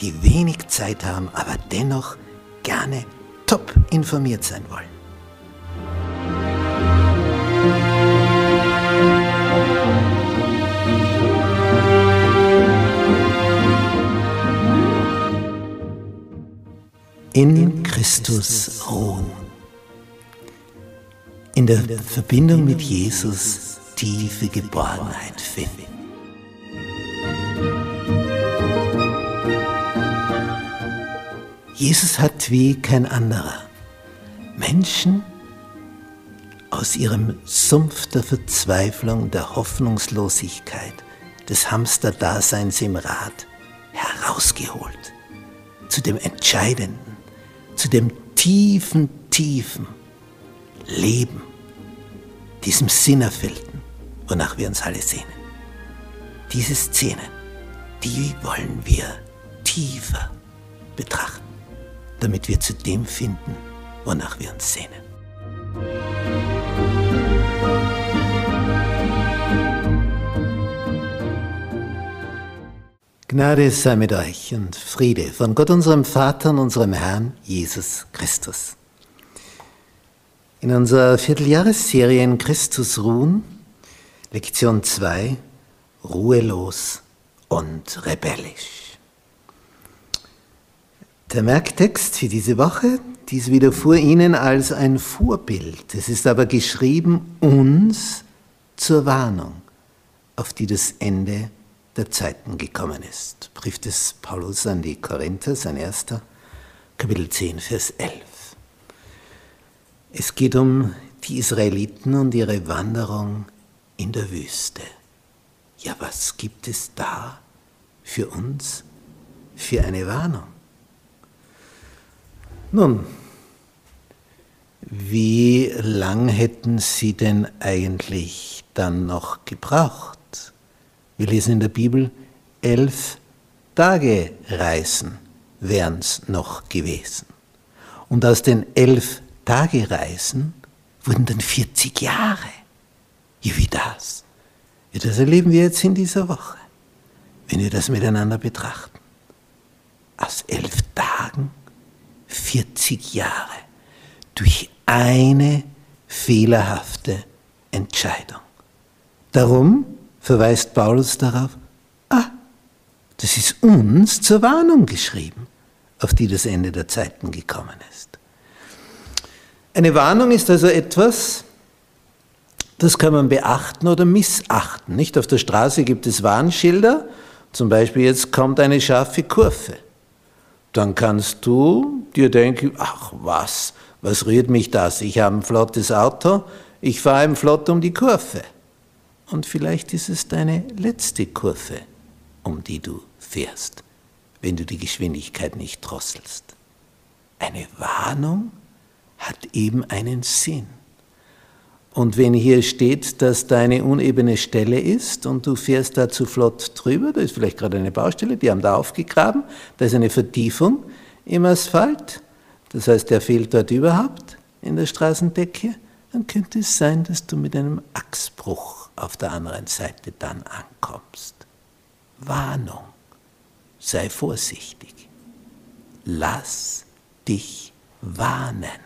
die wenig Zeit haben, aber dennoch gerne top informiert sein wollen. In Christus ruhen. In der Verbindung mit Jesus tiefe Geborgenheit finden. Jesus hat wie kein anderer Menschen aus ihrem Sumpf der Verzweiflung, der Hoffnungslosigkeit, des Hamsterdaseins im Rad herausgeholt zu dem Entscheidenden, zu dem tiefen, tiefen Leben, diesem Sinnerfüllten wonach wir uns alle sehnen. Diese Szenen, die wollen wir tiefer betrachten, damit wir zu dem finden, wonach wir uns sehnen. Gnade sei mit euch und Friede von Gott unserem Vater und unserem Herrn Jesus Christus. In unserer Vierteljahresserie in Christus ruhen Lektion 2, ruhelos und rebellisch. Der Merktext für diese Woche, dies widerfuhr Ihnen als ein Vorbild. Es ist aber geschrieben uns zur Warnung, auf die das Ende der Zeiten gekommen ist. Brief des Paulus an die Korinther, sein erster, Kapitel 10, Vers 11. Es geht um die Israeliten und ihre Wanderung in der Wüste. Ja, was gibt es da für uns für eine Warnung? Nun, wie lang hätten Sie denn eigentlich dann noch gebraucht? Wir lesen in der Bibel, elf Tage Reisen wären es noch gewesen. Und aus den elf Tage Reisen wurden dann 40 Jahre. Ja, wie das? Ja, das erleben wir jetzt in dieser Woche, wenn wir das miteinander betrachten. Aus elf Tagen 40 Jahre durch eine fehlerhafte Entscheidung. Darum verweist Paulus darauf, ah, das ist uns zur Warnung geschrieben, auf die das Ende der Zeiten gekommen ist. Eine Warnung ist also etwas, das kann man beachten oder missachten. Nicht auf der Straße gibt es Warnschilder, zum Beispiel jetzt kommt eine scharfe Kurve. Dann kannst du dir denken, ach was, was rührt mich das? Ich habe ein flottes Auto, ich fahre im Flott um die Kurve. Und vielleicht ist es deine letzte Kurve, um die du fährst, wenn du die Geschwindigkeit nicht drosselst. Eine Warnung hat eben einen Sinn. Und wenn hier steht, dass da eine unebene Stelle ist und du fährst da zu flott drüber, da ist vielleicht gerade eine Baustelle, die haben da aufgegraben, da ist eine Vertiefung im Asphalt, das heißt, der fehlt dort überhaupt in der Straßendecke, dann könnte es sein, dass du mit einem Achsbruch auf der anderen Seite dann ankommst. Warnung, sei vorsichtig, lass dich warnen.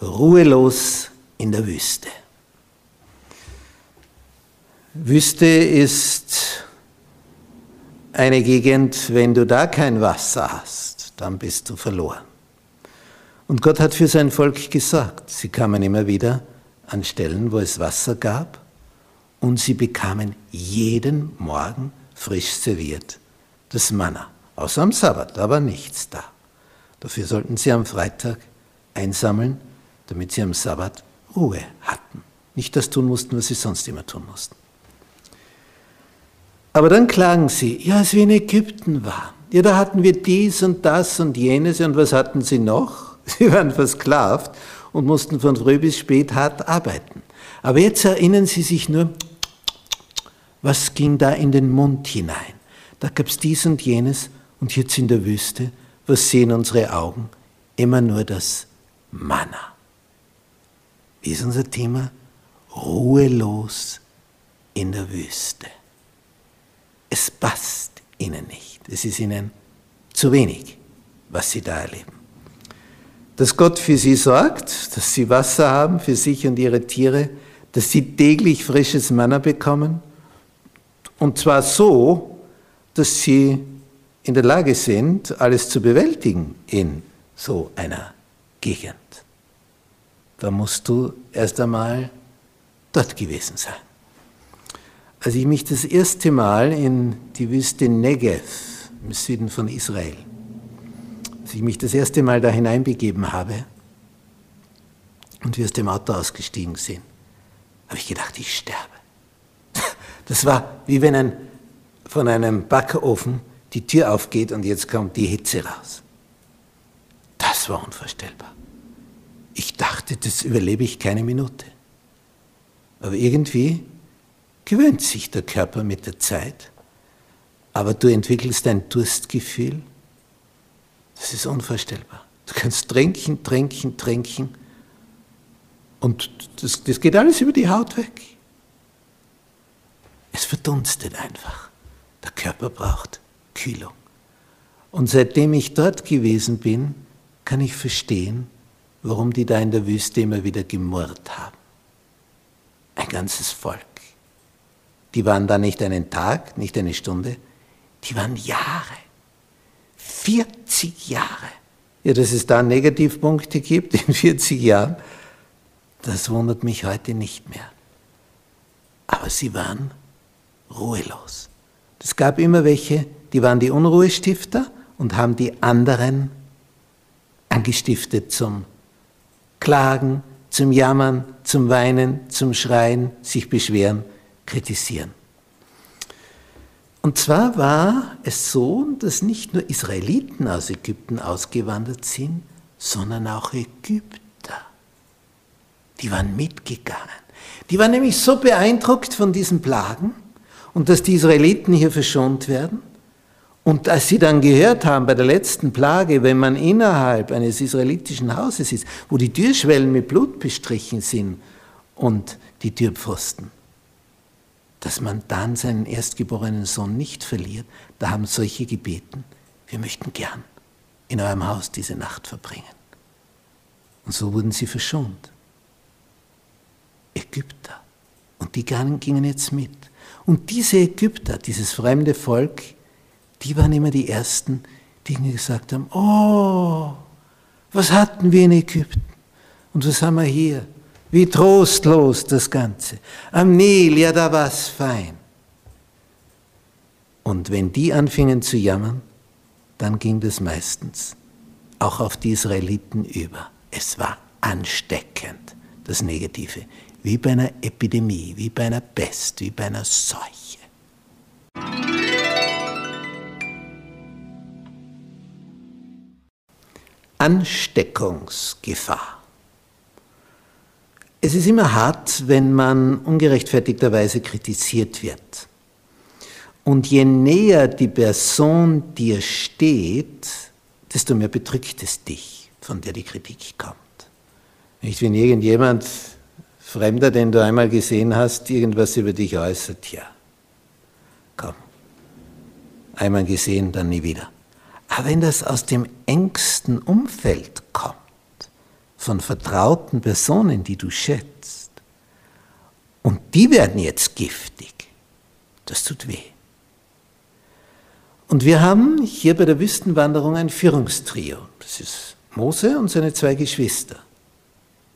ruhelos in der Wüste. Wüste ist eine Gegend, wenn du da kein Wasser hast, dann bist du verloren. Und Gott hat für sein Volk gesagt, sie kamen immer wieder an Stellen, wo es Wasser gab, und sie bekamen jeden Morgen frisch serviert das Manna. Außer am Sabbat, da war nichts da. Dafür sollten sie am Freitag einsammeln, damit sie am Sabbat Ruhe hatten. Nicht das tun mussten, was sie sonst immer tun mussten. Aber dann klagen sie, ja, als wir in Ägypten waren, ja, da hatten wir dies und das und jenes und was hatten sie noch? Sie waren versklavt und mussten von früh bis spät hart arbeiten. Aber jetzt erinnern sie sich nur, was ging da in den Mund hinein? Da gab es dies und jenes und jetzt in der Wüste, was sehen unsere Augen? Immer nur das Manna. Wie ist unser Thema? Ruhelos in der Wüste es passt ihnen nicht. Es ist ihnen zu wenig, was sie da erleben. Dass Gott für sie sorgt, dass sie Wasser haben für sich und ihre Tiere, dass sie täglich frisches Manna bekommen. Und zwar so, dass sie in der Lage sind, alles zu bewältigen in so einer Gegend. Da musst du erst einmal dort gewesen sein. Als ich mich das erste Mal in die Wüste Negev im Süden von Israel, als ich mich das erste Mal da hineinbegeben habe und wir aus dem Auto ausgestiegen sind, habe ich gedacht, ich sterbe. Das war wie wenn ein, von einem Backofen die Tür aufgeht und jetzt kommt die Hitze raus. Das war unvorstellbar. Ich dachte, das überlebe ich keine Minute. Aber irgendwie gewöhnt sich der Körper mit der Zeit, aber du entwickelst ein Durstgefühl, das ist unvorstellbar. Du kannst trinken, trinken, trinken und das, das geht alles über die Haut weg. Es verdunstet einfach. Der Körper braucht Kühlung. Und seitdem ich dort gewesen bin, kann ich verstehen, warum die da in der Wüste immer wieder gemurrt haben. Ein ganzes Volk. Die waren da nicht einen Tag, nicht eine Stunde, die waren Jahre. 40 Jahre. Ja, dass es da Negativpunkte gibt in 40 Jahren, das wundert mich heute nicht mehr. Aber sie waren ruhelos. Es gab immer welche, die waren die Unruhestifter und haben die anderen angestiftet zum Klagen, zum Jammern, zum Weinen, zum Schreien, sich beschweren kritisieren. Und zwar war es so, dass nicht nur Israeliten aus Ägypten ausgewandert sind, sondern auch Ägypter. Die waren mitgegangen. Die waren nämlich so beeindruckt von diesen Plagen und dass die Israeliten hier verschont werden. Und als sie dann gehört haben bei der letzten Plage, wenn man innerhalb eines israelitischen Hauses ist, wo die Türschwellen mit Blut bestrichen sind und die Türpfosten, dass man dann seinen erstgeborenen Sohn nicht verliert, da haben solche gebeten, wir möchten gern in eurem Haus diese Nacht verbringen. Und so wurden sie verschont. Ägypter. Und die gingen jetzt mit. Und diese Ägypter, dieses fremde Volk, die waren immer die Ersten, die gesagt haben, oh, was hatten wir in Ägypten? Und was haben wir hier? Wie trostlos das Ganze. Am Nil, ja, da war es fein. Und wenn die anfingen zu jammern, dann ging das meistens auch auf die Israeliten über. Es war ansteckend, das Negative, wie bei einer Epidemie, wie bei einer Pest, wie bei einer Seuche. Ansteckungsgefahr. Es ist immer hart, wenn man ungerechtfertigterweise kritisiert wird. Und je näher die Person dir steht, desto mehr bedrückt es dich, von der die Kritik kommt. Nicht, wenn irgendjemand Fremder, den du einmal gesehen hast, irgendwas über dich äußert, ja, komm, einmal gesehen, dann nie wieder. Aber wenn das aus dem engsten Umfeld kommt, von vertrauten Personen, die du schätzt. Und die werden jetzt giftig. Das tut weh. Und wir haben hier bei der Wüstenwanderung ein Führungstrio. Das ist Mose und seine zwei Geschwister,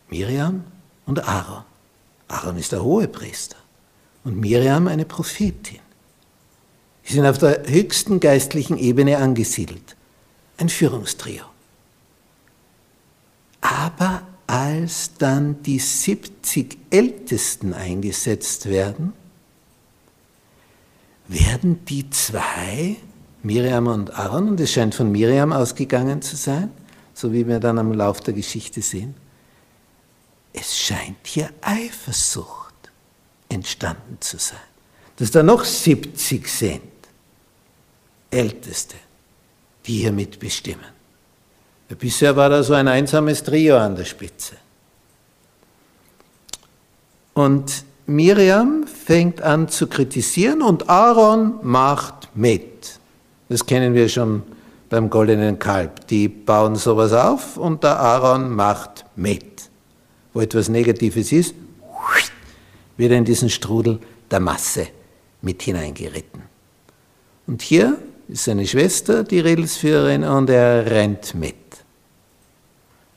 Miriam und Aaron. Aaron ist der Hohepriester und Miriam eine Prophetin. Sie sind auf der höchsten geistlichen Ebene angesiedelt. Ein Führungstrio. Aber als dann die 70 Ältesten eingesetzt werden, werden die zwei, Miriam und Aaron, und es scheint von Miriam ausgegangen zu sein, so wie wir dann am Lauf der Geschichte sehen, es scheint hier Eifersucht entstanden zu sein, dass da noch 70 sind, Älteste, die hier mitbestimmen. Bisher war da so ein einsames Trio an der Spitze. Und Miriam fängt an zu kritisieren und Aaron macht mit. Das kennen wir schon beim goldenen Kalb. Die bauen sowas auf und der Aaron macht mit. Wo etwas Negatives ist, wird er in diesen Strudel der Masse mit hineingeritten. Und hier ist seine Schwester die Redelsführerin und er rennt mit.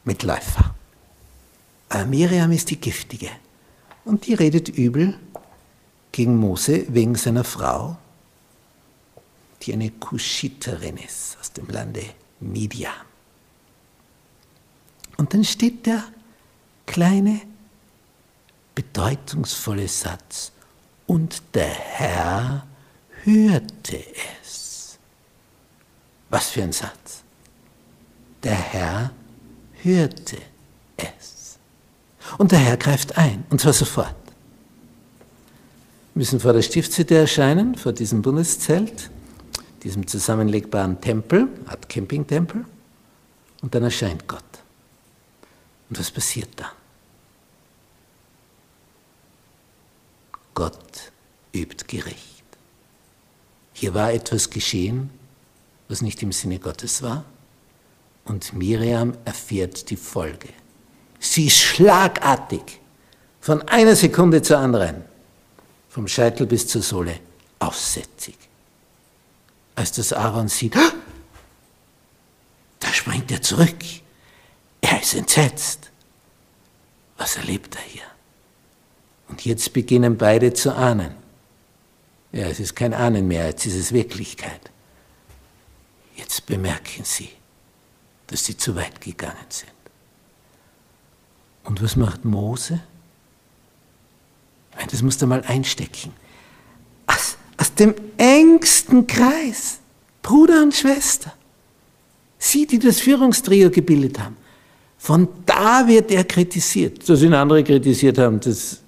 Mitläufer. Aber Miriam ist die Giftige und die redet übel gegen Mose wegen seiner Frau, die eine Kuschiterin ist aus dem Lande Midian. Und dann steht der kleine, bedeutungsvolle Satz, und der Herr hörte es. Was für ein Satz. Der Herr hörte es. Und der Herr greift ein, und zwar sofort. Wir müssen vor der Stiftshütte erscheinen, vor diesem Bundeszelt, diesem zusammenlegbaren Tempel, Art Campingtempel, und dann erscheint Gott. Und was passiert dann? Gott übt Gericht. Hier war etwas geschehen, was nicht im Sinne Gottes war, und Miriam erfährt die Folge. Sie ist schlagartig, von einer Sekunde zur anderen, vom Scheitel bis zur Sohle, aussätzig. Als das Aaron sieht, da springt er zurück. Er ist entsetzt. Was erlebt er hier? Und jetzt beginnen beide zu ahnen. Ja, es ist kein Ahnen mehr, jetzt ist es Wirklichkeit. Jetzt bemerken sie, dass sie zu weit gegangen sind. Und was macht Mose? Das musst du mal einstecken. Aus, aus dem engsten Kreis, Bruder und Schwester, sie, die das Führungstrio gebildet haben, von da wird er kritisiert. Dass ihn andere kritisiert haben, das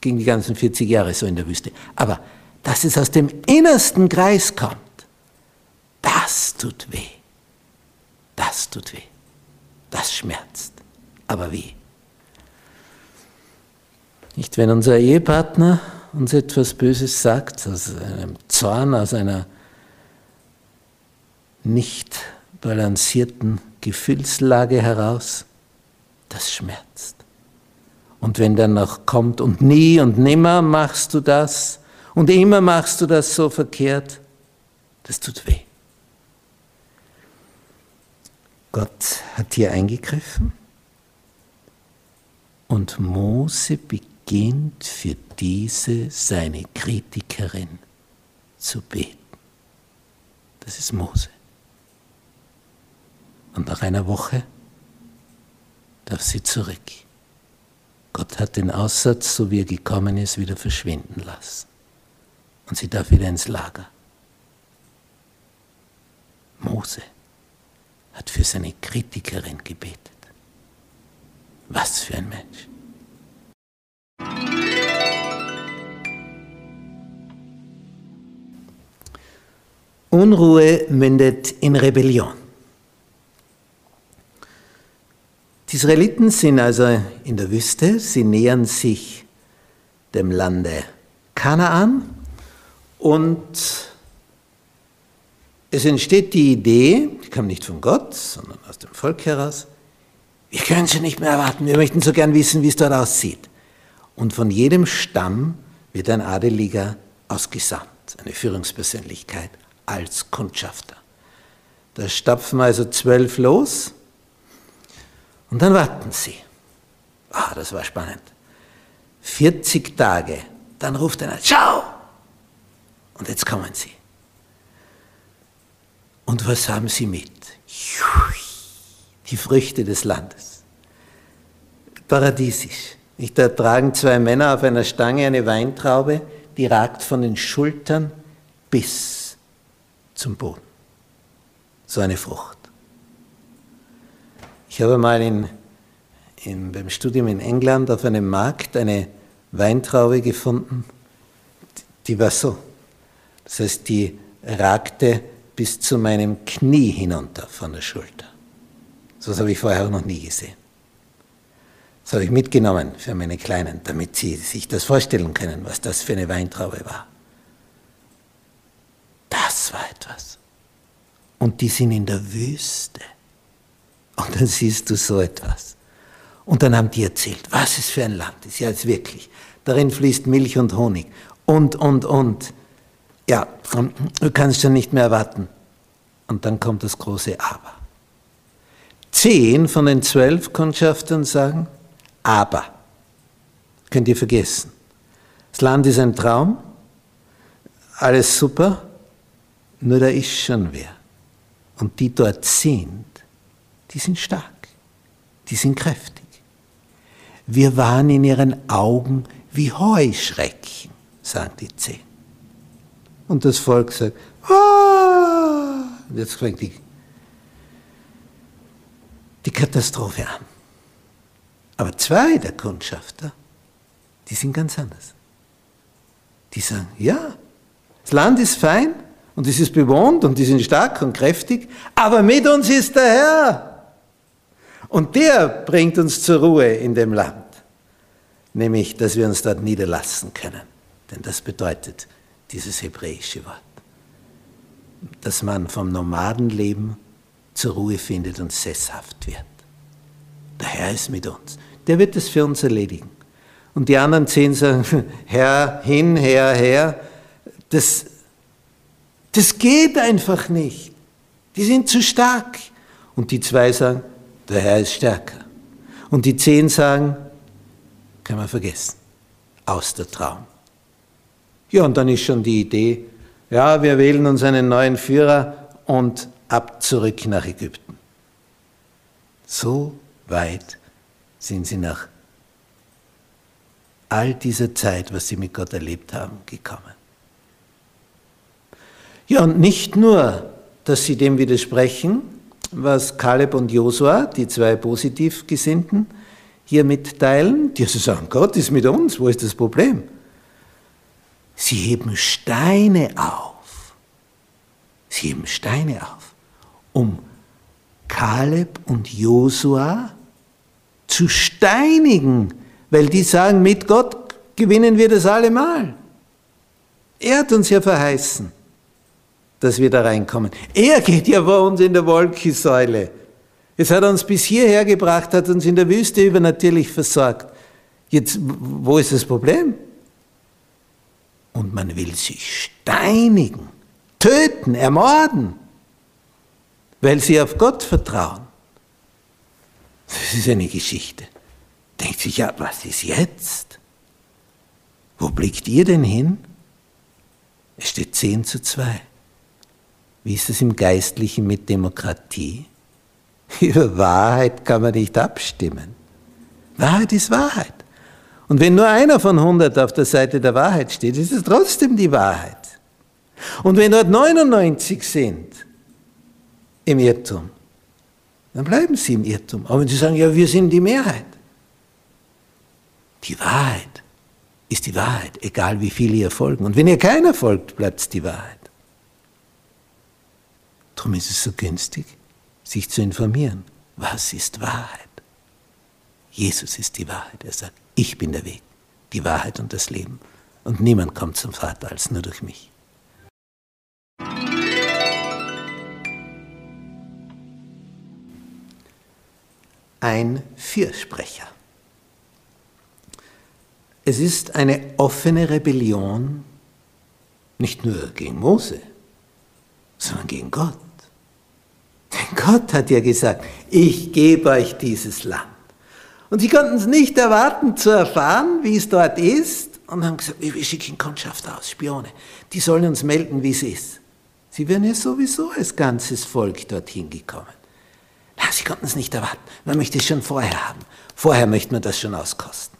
ging die ganzen 40 Jahre so in der Wüste. Aber dass es aus dem innersten Kreis kommt, das tut weh. Das tut weh. Das schmerzt. Aber wie? Nicht, wenn unser Ehepartner uns etwas Böses sagt, aus einem Zorn, aus einer nicht balancierten Gefühlslage heraus, das schmerzt. Und wenn dann noch kommt, und nie und nimmer machst du das, und immer machst du das so verkehrt, das tut weh. Gott hat hier eingegriffen und Mose beginnt für diese seine Kritikerin zu beten. Das ist Mose. Und nach einer Woche darf sie zurück. Gott hat den Aussatz, so wie er gekommen ist, wieder verschwinden lassen. Und sie darf wieder ins Lager. Mose hat für seine Kritikerin gebetet. Was für ein Mensch. Unruhe mündet in Rebellion. Die Israeliten sind also in der Wüste, sie nähern sich dem Lande Kanaan und es entsteht die Idee, die kam nicht von Gott, sondern aus dem Volk heraus, Wir können sie nicht mehr erwarten. Wir möchten so gern wissen, wie es dort aussieht. Und von jedem Stamm wird ein Adeliger ausgesandt, eine Führungspersönlichkeit als Kundschafter. Da stapfen also zwölf los und dann warten sie. Ah, das war spannend. 40 Tage, dann ruft einer, schau! Und jetzt kommen sie. Und was haben sie mit? Die Früchte des Landes. Paradiesisch. Da tragen zwei Männer auf einer Stange eine Weintraube, die ragt von den Schultern bis zum Boden. So eine Frucht. Ich habe mal in, in, beim Studium in England auf einem Markt eine Weintraube gefunden, die war so. Das heißt, die ragte bis zu meinem Knie hinunter von der Schulter. So was habe ich vorher auch noch nie gesehen. Das habe ich mitgenommen für meine Kleinen, damit sie sich das vorstellen können, was das für eine Weintraube war. Das war etwas. Und die sind in der Wüste. Und dann siehst du so etwas. Und dann haben die erzählt, was es für ein Land ist. Ja, jetzt wirklich. Darin fließt Milch und Honig. Und, und, und. Ja, du kannst schon nicht mehr erwarten. Und dann kommt das große Aber. Zehn von den zwölf Kundschaftern sagen, aber. Könnt ihr vergessen. Das Land ist ein Traum, alles super, nur da ist schon wer. Und die dort sind, die sind stark, die sind kräftig. Wir waren in ihren Augen wie Heuschrecken, sagen die zehn. Und das Volk sagt, ah! jetzt fängt die, die Katastrophe an. Aber zwei der Kundschafter, die sind ganz anders. Die sagen, ja, das Land ist fein und es ist bewohnt und die sind stark und kräftig, aber mit uns ist der Herr. Und der bringt uns zur Ruhe in dem Land, nämlich, dass wir uns dort niederlassen können. Denn das bedeutet dieses hebräische Wort, dass man vom Nomadenleben zur Ruhe findet und sesshaft wird. Der Herr ist mit uns der wird es für uns erledigen. Und die anderen zehn sagen, Herr, hin, Herr, Herr, das, das geht einfach nicht. Die sind zu stark. Und die zwei sagen, der Herr ist stärker. Und die zehn sagen, kann man vergessen, aus der Traum. Ja, und dann ist schon die Idee, ja, wir wählen uns einen neuen Führer und ab zurück nach Ägypten. So weit sind sie nach all dieser Zeit, was sie mit Gott erlebt haben, gekommen. Ja, und nicht nur, dass sie dem widersprechen, was Kaleb und Josua, die zwei positiv Gesinnten, hier mitteilen, die also sagen, Gott ist mit uns, wo ist das Problem? Sie heben Steine auf. Sie heben Steine auf, um Kaleb und Josua zu steinigen, weil die sagen, mit Gott gewinnen wir das allemal. Er hat uns ja verheißen, dass wir da reinkommen. Er geht ja vor uns in der Wolkensäule. Es hat uns bis hierher gebracht, hat uns in der Wüste übernatürlich versorgt. Jetzt, wo ist das Problem? Und man will sie steinigen, töten, ermorden, weil sie auf Gott vertrauen. Das ist eine Geschichte. Denkt sich, ja, was ist jetzt? Wo blickt ihr denn hin? Es steht 10 zu 2. Wie ist es im Geistlichen mit Demokratie? Über Wahrheit kann man nicht abstimmen. Wahrheit ist Wahrheit. Und wenn nur einer von 100 auf der Seite der Wahrheit steht, ist es trotzdem die Wahrheit. Und wenn dort 99 sind im Irrtum, dann bleiben sie im Irrtum. Aber wenn sie sagen, ja, wir sind die Mehrheit. Die Wahrheit ist die Wahrheit, egal wie viele ihr folgen. Und wenn ihr keiner folgt, bleibt es die Wahrheit. Darum ist es so günstig, sich zu informieren. Was ist Wahrheit? Jesus ist die Wahrheit. Er sagt, ich bin der Weg, die Wahrheit und das Leben. Und niemand kommt zum Vater als nur durch mich. ein Fürsprecher. Es ist eine offene Rebellion, nicht nur gegen Mose, sondern gegen Gott. Denn Gott hat ja gesagt, ich gebe euch dieses Land. Und sie konnten es nicht erwarten zu erfahren, wie es dort ist, und haben gesagt, wir schicken Kundschafter aus, Spione, die sollen uns melden, wie es ist. Sie wären ja sowieso als ganzes Volk dorthin gekommen. Na, sie konnten es nicht erwarten. Man möchte es schon vorher haben. Vorher möchte man das schon auskosten.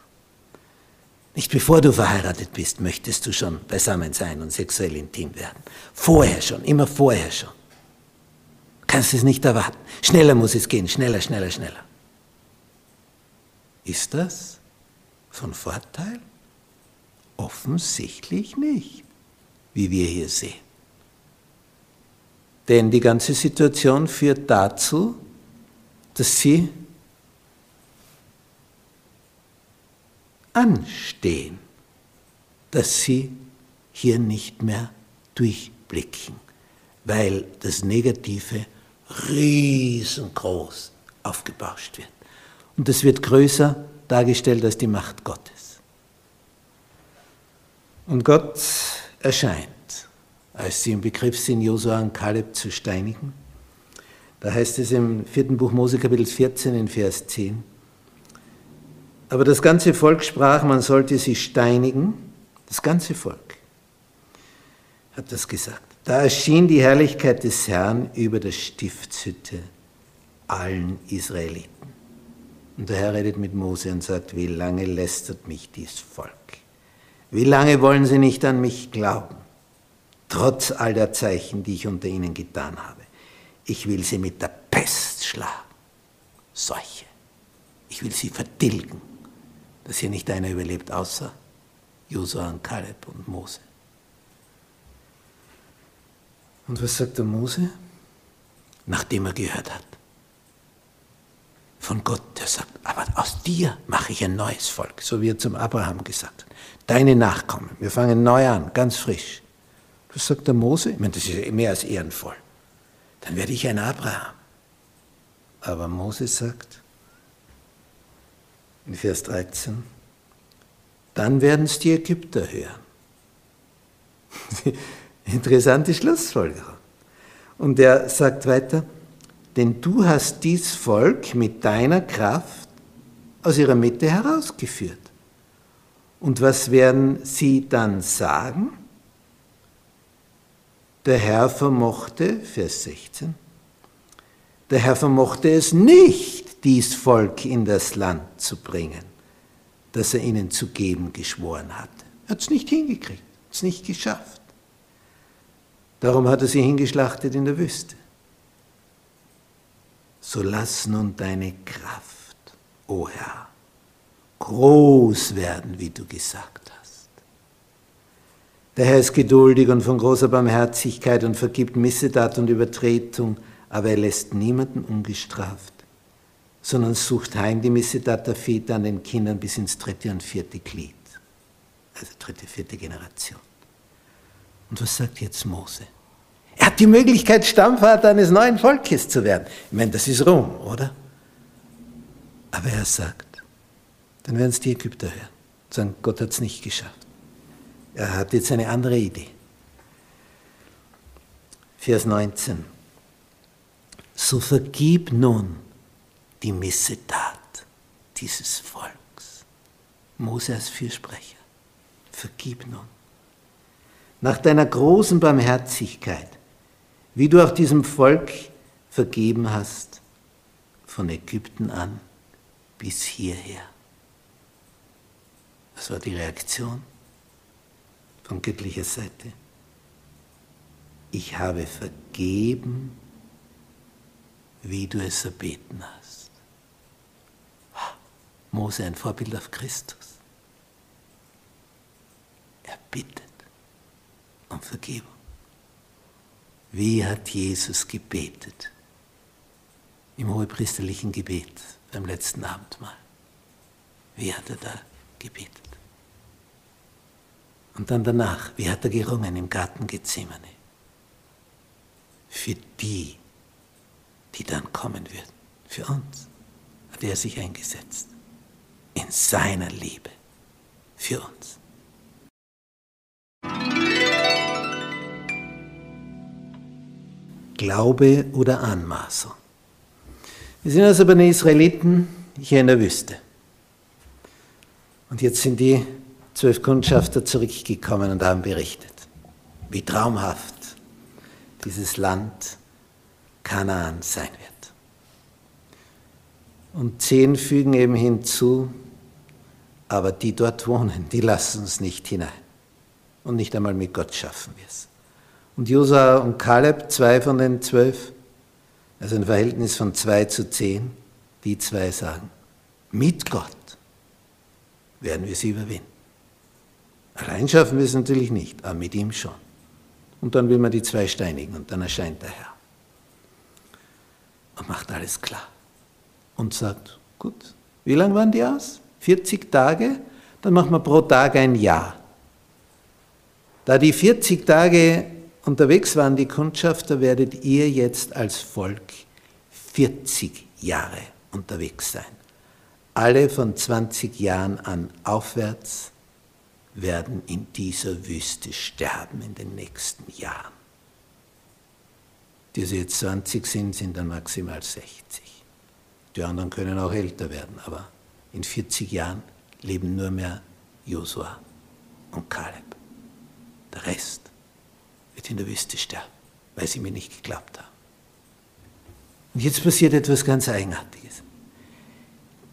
Nicht bevor du verheiratet bist, möchtest du schon beisammen sein und sexuell intim werden. Vorher schon, immer vorher schon. Kannst es nicht erwarten. Schneller muss es gehen, schneller, schneller, schneller. Ist das von Vorteil? Offensichtlich nicht, wie wir hier sehen. Denn die ganze Situation führt dazu, dass sie anstehen, dass sie hier nicht mehr durchblicken, weil das Negative riesengroß aufgebauscht wird. Und es wird größer dargestellt als die Macht Gottes. Und Gott erscheint, als sie im Begriff sind, Josua und Kaleb zu steinigen. Da heißt es im vierten Buch Mose Kapitel 14 in Vers 10, aber das ganze Volk sprach, man sollte sie steinigen, das ganze Volk hat das gesagt. Da erschien die Herrlichkeit des Herrn über der Stiftshütte allen Israeliten. Und der Herr redet mit Mose und sagt, wie lange lästert mich dies Volk? Wie lange wollen sie nicht an mich glauben? Trotz all der Zeichen, die ich unter ihnen getan habe. Ich will sie mit der Pest schlagen. Seuche. Ich will sie vertilgen, dass hier nicht einer überlebt, außer Josua und Kaleb und Mose. Und was sagt der Mose? Nachdem er gehört hat. Von Gott, der sagt, aber aus dir mache ich ein neues Volk, so wie er zum Abraham gesagt hat. Deine Nachkommen, wir fangen neu an, ganz frisch. Was sagt der Mose? Ich meine, das ist mehr als ehrenvoll. Dann werde ich ein Abraham. Aber Mose sagt in Vers 13, dann werden es die Ägypter hören. Interessante Schlussfolgerung. Und er sagt weiter, denn du hast dies Volk mit deiner Kraft aus ihrer Mitte herausgeführt. Und was werden sie dann sagen? Der Herr vermochte, Vers 16, der Herr vermochte es nicht, dies Volk in das Land zu bringen, das er ihnen zu geben geschworen hatte. Er hat es nicht hingekriegt, hat es nicht geschafft. Darum hat er sie hingeschlachtet in der Wüste. So lass nun deine Kraft, o oh Herr, groß werden, wie du gesagt hast. Der Herr ist geduldig und von großer Barmherzigkeit und vergibt Missetat und Übertretung, aber er lässt niemanden ungestraft, sondern sucht heim die Missetat der Väter an den Kindern bis ins dritte und vierte Glied, also dritte, vierte Generation. Und was sagt jetzt Mose? Er hat die Möglichkeit, Stammvater eines neuen Volkes zu werden. Ich meine, das ist Rom, oder? Aber er sagt, dann werden es die Ägypter hören. Sagen, Gott hat es nicht geschafft. Er hat jetzt eine andere Idee. Vers 19. So vergib nun die Missetat dieses Volks. Mose als Fürsprecher. Vergib nun nach deiner großen Barmherzigkeit, wie du auch diesem Volk vergeben hast, von Ägypten an bis hierher. Das war die Reaktion von göttlicher Seite. Ich habe vergeben, wie du es erbeten hast. Mose ein Vorbild auf Christus. Er bittet um Vergebung. Wie hat Jesus gebetet? Im hohepriesterlichen Gebet beim letzten Abendmahl. Wie hat er da gebetet? Und dann danach, wie hat er gerungen im Garten Gethsemane? Für die, die dann kommen würden. Für uns. hat er sich eingesetzt. In seiner Liebe für uns. Glaube oder Anmaßung. Wir sind also bei den Israeliten hier in der Wüste. Und jetzt sind die zwölf Kundschafter zurückgekommen und haben berichtet, wie traumhaft dieses Land Kanaan sein wird. Und zehn fügen eben hinzu, aber die dort wohnen, die lassen uns nicht hinein. Und nicht einmal mit Gott schaffen wir es. Und Josua und Kaleb, zwei von den zwölf, also ein Verhältnis von zwei zu zehn, die zwei sagen, mit Gott werden wir sie überwinden. Allein schaffen wir es natürlich nicht, aber mit ihm schon. Und dann will man die zwei steinigen und dann erscheint der Herr und macht alles klar und sagt, gut, wie lange waren die aus? 40 Tage? Dann machen wir pro Tag ein Jahr. Da die 40 Tage unterwegs waren, die Kundschafter, werdet ihr jetzt als Volk 40 Jahre unterwegs sein. Alle von 20 Jahren an aufwärts werden in dieser Wüste sterben in den nächsten Jahren. Die, die jetzt 20 sind, sind dann maximal 60. Die anderen können auch älter werden, aber in 40 Jahren leben nur mehr Josua und Kaleb. Der Rest in der Wüste sterben, weil sie mir nicht geglaubt haben. Und jetzt passiert etwas ganz Eigenartiges.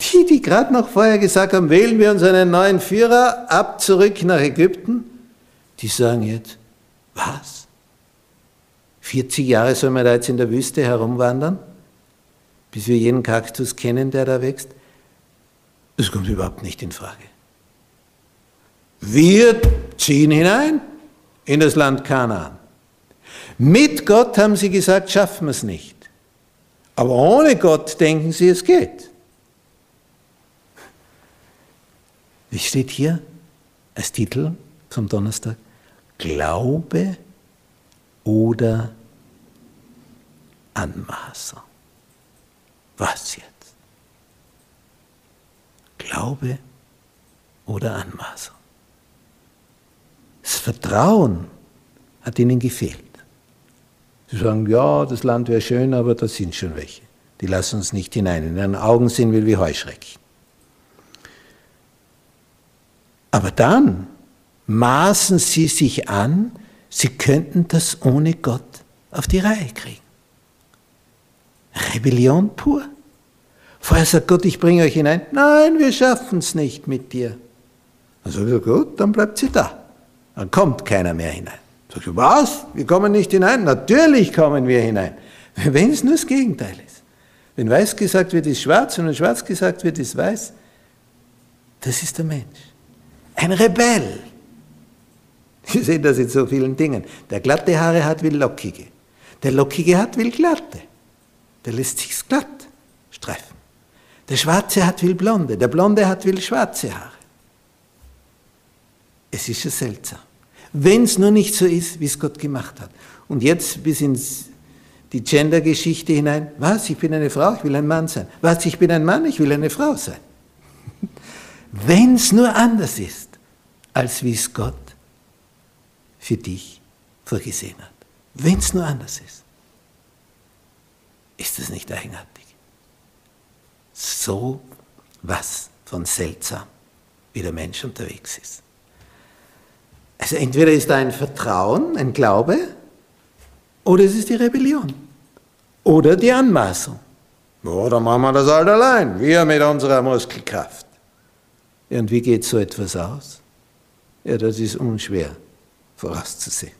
Die, die gerade noch vorher gesagt haben, wählen wir uns einen neuen Führer, ab zurück nach Ägypten, die sagen jetzt, was? 40 Jahre sollen wir da jetzt in der Wüste herumwandern, bis wir jeden Kaktus kennen, der da wächst? Das kommt überhaupt nicht in Frage. Wir ziehen hinein in das Land Kanaan. Mit Gott haben sie gesagt, schaffen wir es nicht. Aber ohne Gott denken sie, es geht. Wie steht hier als Titel vom Donnerstag? Glaube oder Anmaßung. Was jetzt? Glaube oder Anmaßung? Das Vertrauen hat ihnen gefehlt. Sie sagen, ja, das Land wäre schön, aber da sind schon welche. Die lassen uns nicht hinein. In ihren Augen sind wir wie Heuschrecken. Aber dann maßen sie sich an, sie könnten das ohne Gott auf die Reihe kriegen. Rebellion pur. Vorher sagt Gott, ich bringe euch hinein. Nein, wir schaffen es nicht mit dir. Also gut, dann bleibt sie da. Dann kommt keiner mehr hinein. Sag ich, was? Wir kommen nicht hinein? Natürlich kommen wir hinein. Wenn es nur das Gegenteil ist. Wenn weiß gesagt wird, ist schwarz und wenn schwarz gesagt wird, ist weiß. Das ist der Mensch. Ein Rebell. Sie sehen das in so vielen Dingen. Der glatte Haare hat, will lockige. Der lockige hat, will glatte. Der lässt sich's glatt streifen. Der schwarze hat, will blonde. Der blonde hat, will schwarze Haare. Es ist ja seltsam. Wenn es nur nicht so ist, wie es Gott gemacht hat. Und jetzt bis ins die Gender-Geschichte hinein. Was? Ich bin eine Frau, ich will ein Mann sein. Was? Ich bin ein Mann, ich will eine Frau sein. Wenn es nur anders ist, als wie es Gott für dich vorgesehen hat. Wenn es nur anders ist. Ist das nicht eigenartig? So was von seltsam, wie der Mensch unterwegs ist. Also entweder ist da ein Vertrauen, ein Glaube, oder es ist die Rebellion. Oder die Anmaßung. Oder machen wir das halt allein, wir mit unserer Muskelkraft. Ja, und wie geht so etwas aus? Ja, das ist unschwer vorauszusehen.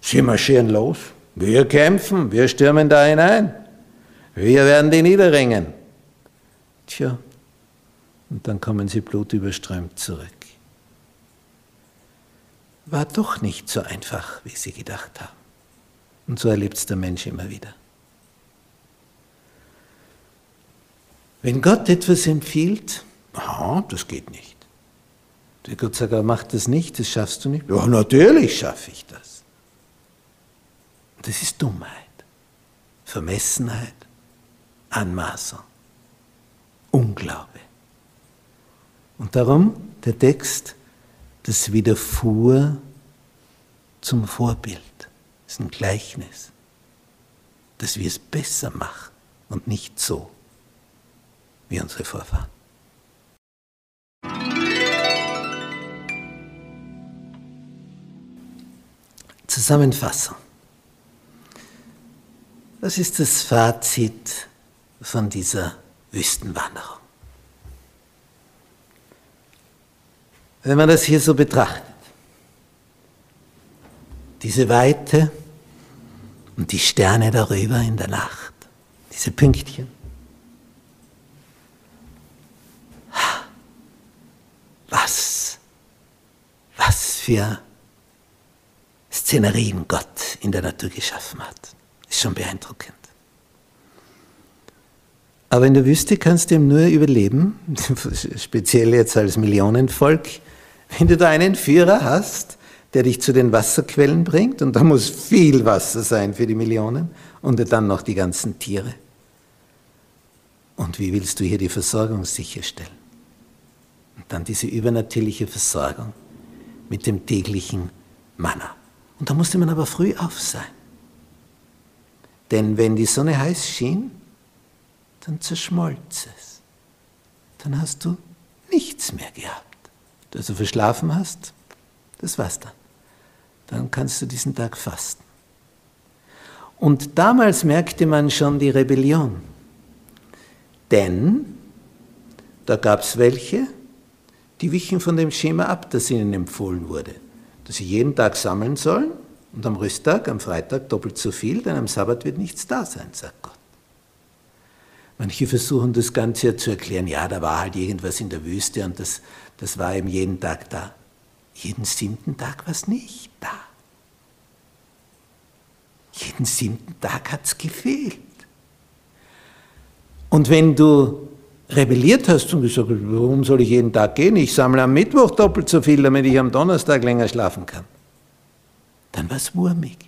Sie marschieren los, wir kämpfen, wir stürmen da hinein, wir werden die niederringen. Tja, und dann kommen sie blutüberströmt zurück. War doch nicht so einfach, wie sie gedacht haben. Und so erlebt es der Mensch immer wieder. Wenn Gott etwas empfiehlt, Aha, das geht nicht. Der Gott sagt, er macht das nicht, das schaffst du nicht. Ja, natürlich schaffe ich das. Das ist Dummheit, Vermessenheit, Anmaßung. Unglaube. Und darum der Text, das widerfuhr zum Vorbild. Das ist ein Gleichnis, dass wir es besser machen und nicht so wie unsere Vorfahren. Zusammenfassung. Was ist das Fazit von dieser Wüstenwanderung? Wenn man das hier so betrachtet, diese Weite und die Sterne darüber in der Nacht, diese Pünktchen. Was, was für Szenerien Gott in der Natur geschaffen hat. Ist schon beeindruckend. Aber in der Wüste kannst du eben nur überleben, speziell jetzt als Millionenvolk, wenn du da einen Führer hast, der dich zu den Wasserquellen bringt, und da muss viel Wasser sein für die Millionen, und dann noch die ganzen Tiere. Und wie willst du hier die Versorgung sicherstellen? Und dann diese übernatürliche Versorgung mit dem täglichen Manna. Und da musste man aber früh auf sein. Denn wenn die Sonne heiß schien, dann zerschmolz es. Dann hast du nichts mehr gehabt. Dass du verschlafen hast, das war's dann. Dann kannst du diesen Tag fasten. Und damals merkte man schon die Rebellion. Denn da gab es welche, die wichen von dem Schema ab, das ihnen empfohlen wurde. Dass sie jeden Tag sammeln sollen und am Rüsttag, am Freitag doppelt so viel, denn am Sabbat wird nichts da sein, sagt Gott. Manche versuchen das Ganze ja zu erklären, ja, da war halt irgendwas in der Wüste und das, das war eben jeden Tag da. Jeden siebten Tag war es nicht da. Jeden siebten Tag hat es gefehlt. Und wenn du rebelliert hast und gesagt hast, warum soll ich jeden Tag gehen? Ich sammle am Mittwoch doppelt so viel, damit ich am Donnerstag länger schlafen kann. Dann war es wurmig.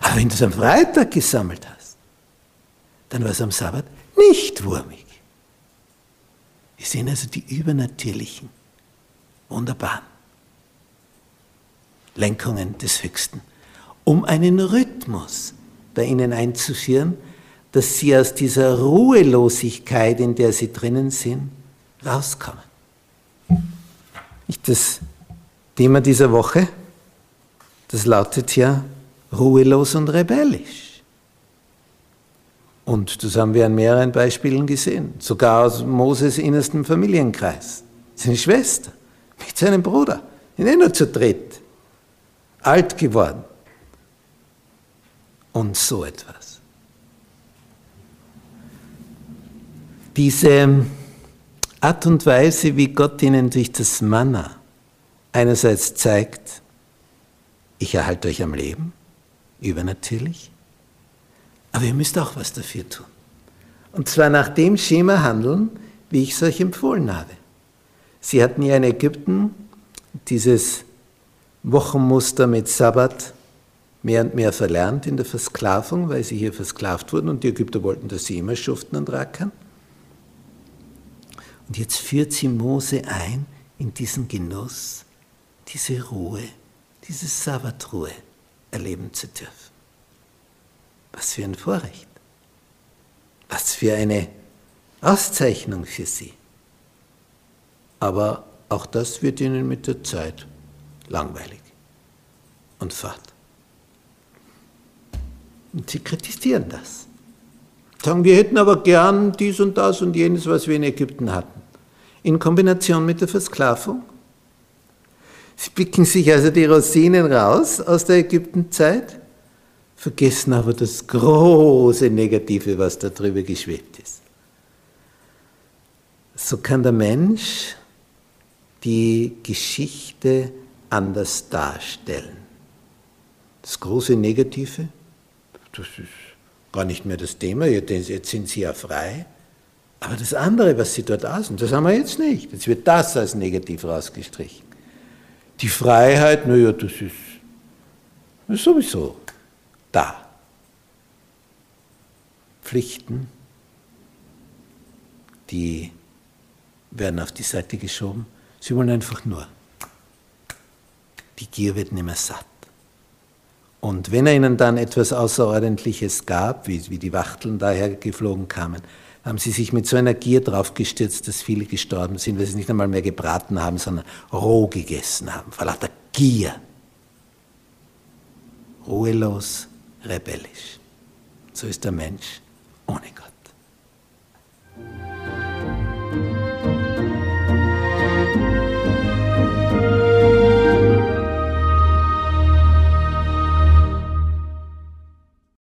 Aber wenn du es am Freitag gesammelt hast, dann war es am Sabbat nicht wurmig. Wir sehen also die übernatürlichen, wunderbaren Lenkungen des Höchsten, um einen Rhythmus bei ihnen einzuführen, dass sie aus dieser Ruhelosigkeit, in der sie drinnen sind, rauskommen. Das Thema dieser Woche, das lautet ja ruhelos und rebellisch. Und das haben wir an mehreren Beispielen gesehen, sogar aus Moses innerstem Familienkreis. Seine Schwester mit seinem Bruder, in eh nur zu dritt, alt geworden. Und so etwas. Diese Art und Weise, wie Gott ihnen durch das Manna einerseits zeigt, ich erhalte euch am Leben, übernatürlich, aber ihr müsst auch was dafür tun. Und zwar nach dem Schema handeln, wie ich es euch empfohlen habe. Sie hatten ja in Ägypten dieses Wochenmuster mit Sabbat mehr und mehr verlernt in der Versklavung, weil sie hier versklavt wurden und die Ägypter wollten, dass sie immer schuften und rackern. Und jetzt führt sie Mose ein in diesen Genuss, diese Ruhe, diese Sabbatruhe erleben zu dürfen. Was für ein Vorrecht. Was für eine Auszeichnung für sie. Aber auch das wird ihnen mit der Zeit langweilig und fad. Und sie kritisieren das. Sagen, wir hätten aber gern dies und das und jenes, was wir in Ägypten hatten. In Kombination mit der Versklavung. Sie picken sich also die Rosinen raus aus der Ägyptenzeit, vergessen aber das große Negative, was da drüber geschwebt ist. So kann der Mensch die Geschichte anders darstellen. Das große Negative, das ist gar nicht mehr das Thema, jetzt sind sie ja frei. Aber das andere, was sie dort aßen, das haben wir jetzt nicht. Jetzt wird das als negativ rausgestrichen. Die Freiheit, naja, das ist, das ist sowieso da. Pflichten, die werden auf die Seite geschoben. Sie wollen einfach nur. Die Gier wird nicht mehr satt. Und wenn er ihnen dann etwas Außerordentliches gab, wie, wie die Wachteln daher geflogen kamen, haben sie sich mit so einer Gier draufgestürzt, dass viele gestorben sind, weil sie nicht einmal mehr gebraten haben, sondern roh gegessen haben, vor lauter Gier. Ruhelos, rebellisch. So ist der Mensch ohne Gott.